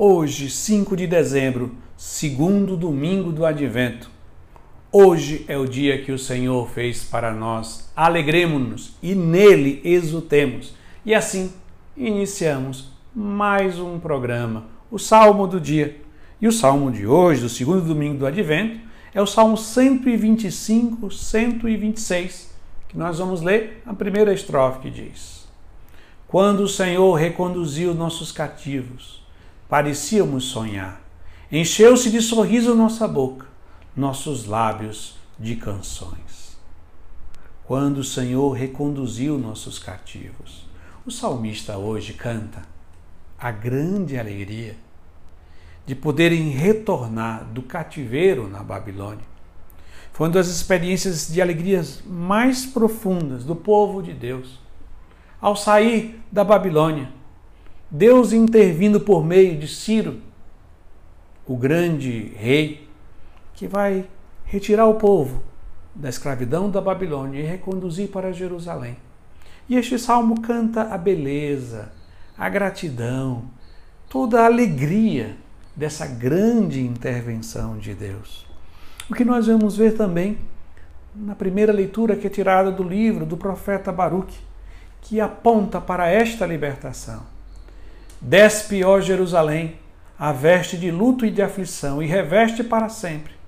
Hoje, 5 de dezembro, segundo domingo do Advento. Hoje é o dia que o Senhor fez para nós. Alegremos-nos e nele exultemos. E assim iniciamos mais um programa, o Salmo do dia. E o salmo de hoje, do segundo domingo do Advento, é o Salmo 125, 126, que nós vamos ler a primeira estrofe que diz: Quando o Senhor reconduziu nossos cativos, parecíamos sonhar. Encheu-se de sorriso nossa boca, nossos lábios de canções. Quando o Senhor reconduziu nossos cativos. O salmista hoje canta a grande alegria de poderem retornar do cativeiro na Babilônia. Foi uma das experiências de alegrias mais profundas do povo de Deus. Ao sair da Babilônia, Deus intervindo por meio de Ciro, o grande rei, que vai retirar o povo da escravidão da Babilônia e reconduzir para Jerusalém. E este salmo canta a beleza, a gratidão, toda a alegria dessa grande intervenção de Deus. O que nós vamos ver também na primeira leitura que é tirada do livro do profeta Baruque, que aponta para esta libertação. Despe, ó Jerusalém, a veste de luto e de aflição, e reveste para sempre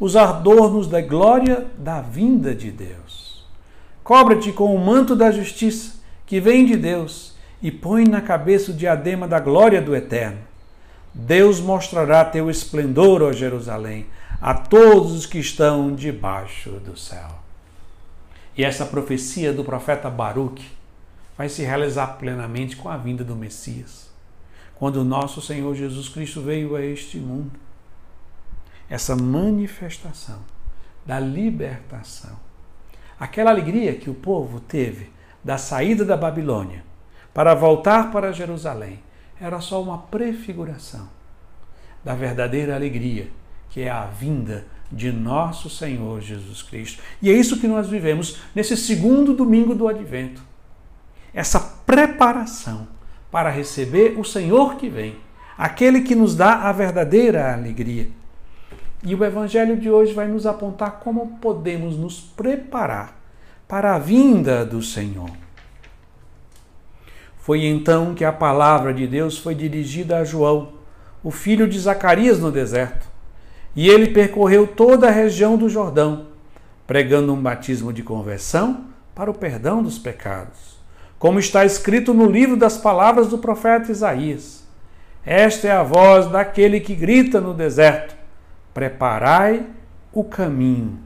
os adornos da glória da vinda de Deus. Cobre-te com o manto da justiça que vem de Deus e põe na cabeça o diadema da glória do Eterno. Deus mostrará teu esplendor, ó Jerusalém, a todos os que estão debaixo do céu. E essa profecia do profeta Baruque vai se realizar plenamente com a vinda do Messias, quando o nosso Senhor Jesus Cristo veio a este mundo. Essa manifestação da libertação, aquela alegria que o povo teve da saída da Babilônia para voltar para Jerusalém, era só uma prefiguração da verdadeira alegria, que é a vinda de nosso Senhor Jesus Cristo. E é isso que nós vivemos nesse segundo domingo do advento. Essa preparação para receber o Senhor que vem, aquele que nos dá a verdadeira alegria. E o evangelho de hoje vai nos apontar como podemos nos preparar para a vinda do Senhor. Foi então que a palavra de Deus foi dirigida a João, o filho de Zacarias, no deserto. E ele percorreu toda a região do Jordão, pregando um batismo de conversão para o perdão dos pecados. Como está escrito no livro das palavras do profeta Isaías: Esta é a voz daquele que grita no deserto: Preparai o caminho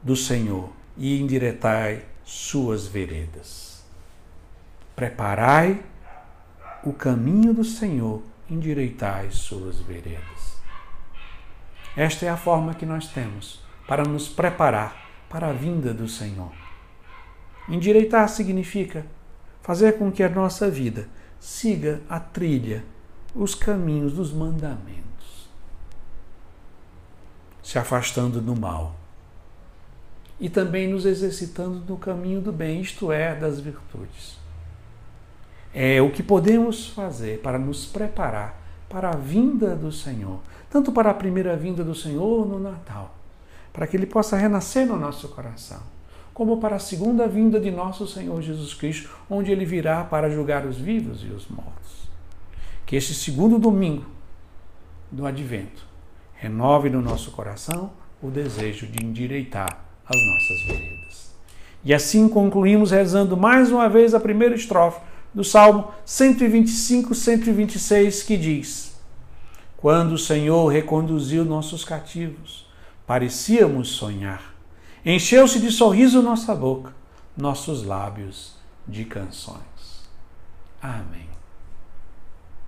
do Senhor e endireitai suas veredas. Preparai o caminho do Senhor, endireitai suas veredas. Esta é a forma que nós temos para nos preparar para a vinda do Senhor. Endireitar significa fazer com que a nossa vida siga a trilha, os caminhos dos mandamentos, se afastando do mal. E também nos exercitando no caminho do bem, isto é, das virtudes. É o que podemos fazer para nos preparar para a vinda do Senhor, tanto para a primeira vinda do Senhor no Natal, para que ele possa renascer no nosso coração, como para a segunda vinda de nosso Senhor Jesus Cristo, onde ele virá para julgar os vivos e os mortos. Que este segundo domingo do advento renove no nosso coração o desejo de endireitar as nossas veredas. E assim concluímos rezando mais uma vez a primeira estrofe do Salmo 125, 126, que diz: Quando o Senhor reconduziu nossos cativos, parecíamos sonhar. Encheu-se de sorriso nossa boca, nossos lábios de canções. Amém.